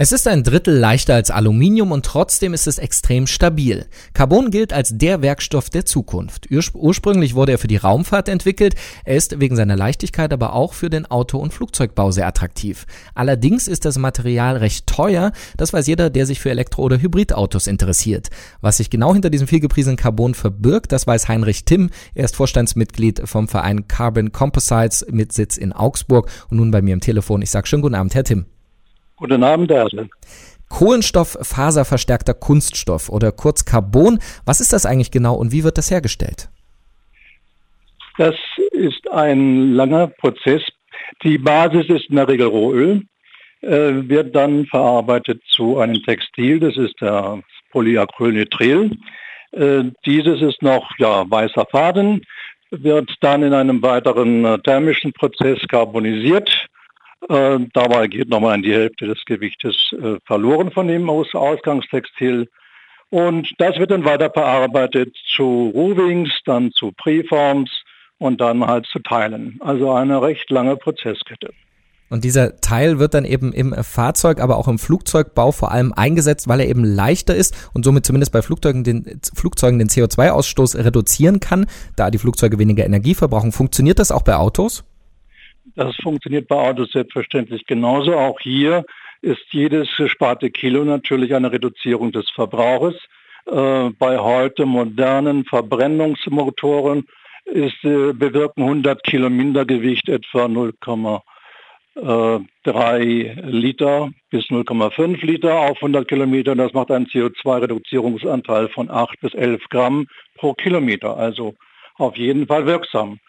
Es ist ein Drittel leichter als Aluminium und trotzdem ist es extrem stabil. Carbon gilt als der Werkstoff der Zukunft. Ursprünglich wurde er für die Raumfahrt entwickelt. Er ist wegen seiner Leichtigkeit aber auch für den Auto- und Flugzeugbau sehr attraktiv. Allerdings ist das Material recht teuer. Das weiß jeder, der sich für Elektro- oder Hybridautos interessiert. Was sich genau hinter diesem vielgepriesenen Carbon verbirgt, das weiß Heinrich Timm. Er ist Vorstandsmitglied vom Verein Carbon Composites mit Sitz in Augsburg und nun bei mir im Telefon. Ich sage schönen guten Abend, Herr Timm. Guten Abend, Erle. Kohlenstofffaserverstärkter Kunststoff oder kurz Carbon. Was ist das eigentlich genau und wie wird das hergestellt? Das ist ein langer Prozess. Die Basis ist in der Regel Rohöl, äh, wird dann verarbeitet zu einem Textil, das ist der Polyacrylnitril. Äh, dieses ist noch ja, weißer Faden, wird dann in einem weiteren äh, thermischen Prozess carbonisiert äh, dabei geht nochmal die Hälfte des Gewichtes äh, verloren von dem Aus Ausgangstextil. Und das wird dann weiter zu Roovings, dann zu Preforms und dann halt zu Teilen. Also eine recht lange Prozesskette. Und dieser Teil wird dann eben im Fahrzeug, aber auch im Flugzeugbau vor allem eingesetzt, weil er eben leichter ist und somit zumindest bei Flugzeugen den, Flugzeugen den CO2-Ausstoß reduzieren kann, da die Flugzeuge weniger Energie verbrauchen. Funktioniert das auch bei Autos? Das funktioniert bei Autos selbstverständlich genauso. Auch hier ist jedes gesparte Kilo natürlich eine Reduzierung des Verbrauches. Äh, bei heute modernen Verbrennungsmotoren ist, äh, bewirken 100 Kilo Mindergewicht etwa 0,3 Liter bis 0,5 Liter auf 100 Kilometer. Das macht einen CO2-Reduzierungsanteil von 8 bis 11 Gramm pro Kilometer. Also auf jeden Fall wirksam.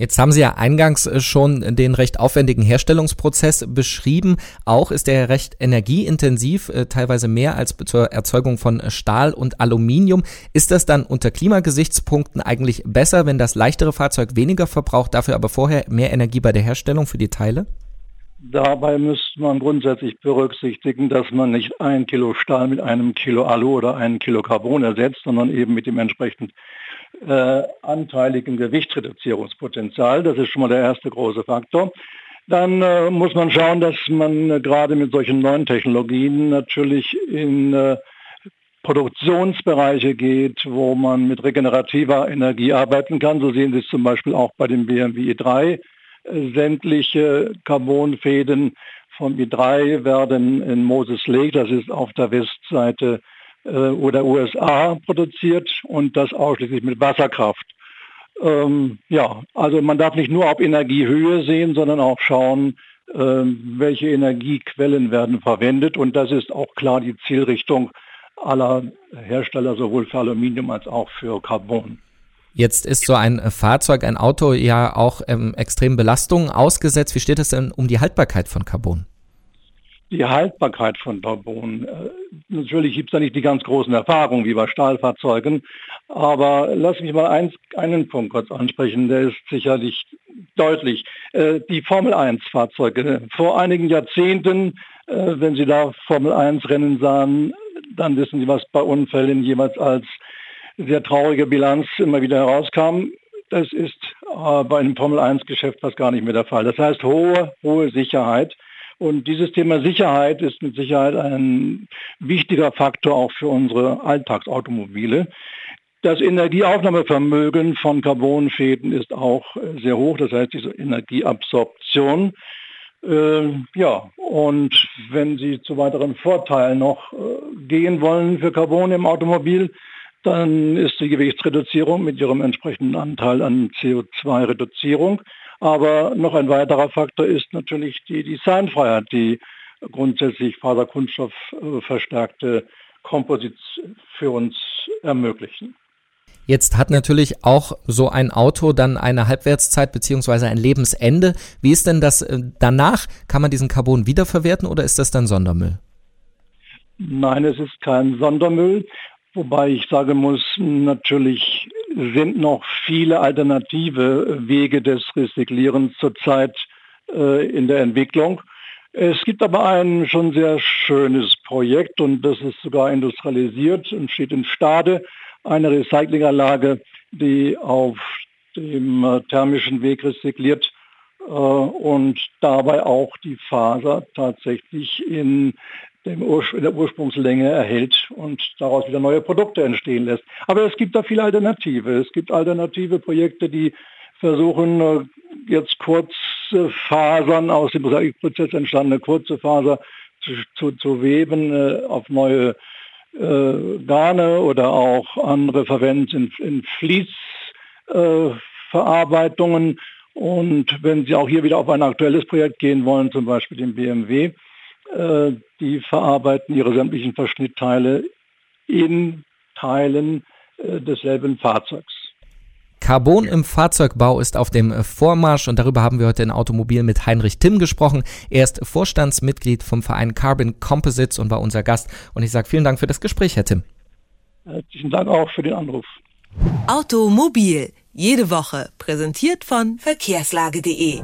Jetzt haben Sie ja eingangs äh, schon den recht aufwendigen Herstellungsprozess beschrieben. Auch ist er recht energieintensiv, äh, teilweise mehr als zur Erzeugung von Stahl und Aluminium. Ist das dann unter Klimagesichtspunkten eigentlich besser, wenn das leichtere Fahrzeug weniger verbraucht, dafür aber vorher mehr Energie bei der Herstellung für die Teile? Dabei müsste man grundsätzlich berücksichtigen, dass man nicht ein Kilo Stahl mit einem Kilo Alu oder einem Kilo Carbon ersetzt, sondern eben mit dem entsprechend äh, anteiligen Gewichtsreduzierungspotenzial. Das ist schon mal der erste große Faktor. Dann äh, muss man schauen, dass man äh, gerade mit solchen neuen Technologien natürlich in äh, Produktionsbereiche geht, wo man mit regenerativer Energie arbeiten kann. So sehen Sie es zum Beispiel auch bei dem BMW i3. Äh, sämtliche Carbonfäden vom i3 werden in Moses Lake, das ist auf der Westseite oder USA produziert und das ausschließlich mit Wasserkraft. Ähm, ja, also man darf nicht nur auf Energiehöhe sehen, sondern auch schauen, äh, welche Energiequellen werden verwendet. Und das ist auch klar die Zielrichtung aller Hersteller, sowohl für Aluminium als auch für Carbon. Jetzt ist so ein Fahrzeug, ein Auto ja auch ähm, extremen Belastungen ausgesetzt. Wie steht es denn um die Haltbarkeit von Carbon? Die Haltbarkeit von Carbon. Äh, natürlich gibt es da nicht die ganz großen Erfahrungen wie bei Stahlfahrzeugen, aber lass mich mal eins, einen Punkt kurz ansprechen, der ist sicherlich deutlich. Äh, die Formel 1 Fahrzeuge. Vor einigen Jahrzehnten, äh, wenn Sie da Formel 1 Rennen sahen, dann wissen Sie, was bei Unfällen jeweils als sehr traurige Bilanz immer wieder herauskam. Das ist bei einem Formel 1 Geschäft fast gar nicht mehr der Fall. Das heißt hohe, hohe Sicherheit. Und dieses Thema Sicherheit ist mit Sicherheit ein wichtiger Faktor auch für unsere Alltagsautomobile. Das Energieaufnahmevermögen von Carbonfäden ist auch sehr hoch, das heißt diese Energieabsorption. Äh, ja, und wenn Sie zu weiteren Vorteilen noch äh, gehen wollen für Carbon im Automobil, dann ist die Gewichtsreduzierung mit ihrem entsprechenden Anteil an CO2-Reduzierung aber noch ein weiterer Faktor ist natürlich die Designfreiheit, die grundsätzlich Faserkunststoff äh, verstärkte Composites für uns ermöglichen. Jetzt hat natürlich auch so ein Auto dann eine Halbwertszeit beziehungsweise ein Lebensende. Wie ist denn das äh, danach? Kann man diesen Carbon wiederverwerten oder ist das dann Sondermüll? Nein, es ist kein Sondermüll, wobei ich sagen muss, natürlich sind noch viele alternative Wege des Recyclierens zurzeit äh, in der Entwicklung. Es gibt aber ein schon sehr schönes Projekt und das ist sogar industrialisiert und steht in Stade. eine Recyclinganlage, die auf dem äh, thermischen Weg rezykliert äh, und dabei auch die Faser tatsächlich in, dem Ur in der Ursprungslänge erhält und daraus wieder neue Produkte entstehen lässt. Aber es gibt da viele Alternative. Es gibt alternative Projekte, die versuchen äh, jetzt kurze Fasern aus dem Mosaikprozess entstandene kurze Faser zu, zu, zu weben äh, auf neue äh, Garne oder auch andere verwenden in, in Fließverarbeitungen. Äh, und wenn Sie auch hier wieder auf ein aktuelles Projekt gehen wollen, zum Beispiel den BMW, äh, die verarbeiten ihre sämtlichen Verschnittteile in Teilen äh, desselben Fahrzeugs. Carbon im Fahrzeugbau ist auf dem Vormarsch und darüber haben wir heute in Automobil mit Heinrich Timm gesprochen. Er ist Vorstandsmitglied vom Verein Carbon Composites und war unser Gast. Und ich sage vielen Dank für das Gespräch, Herr Timm. Herzlichen Dank auch für den Anruf. Automobil, jede Woche, präsentiert von verkehrslage.de.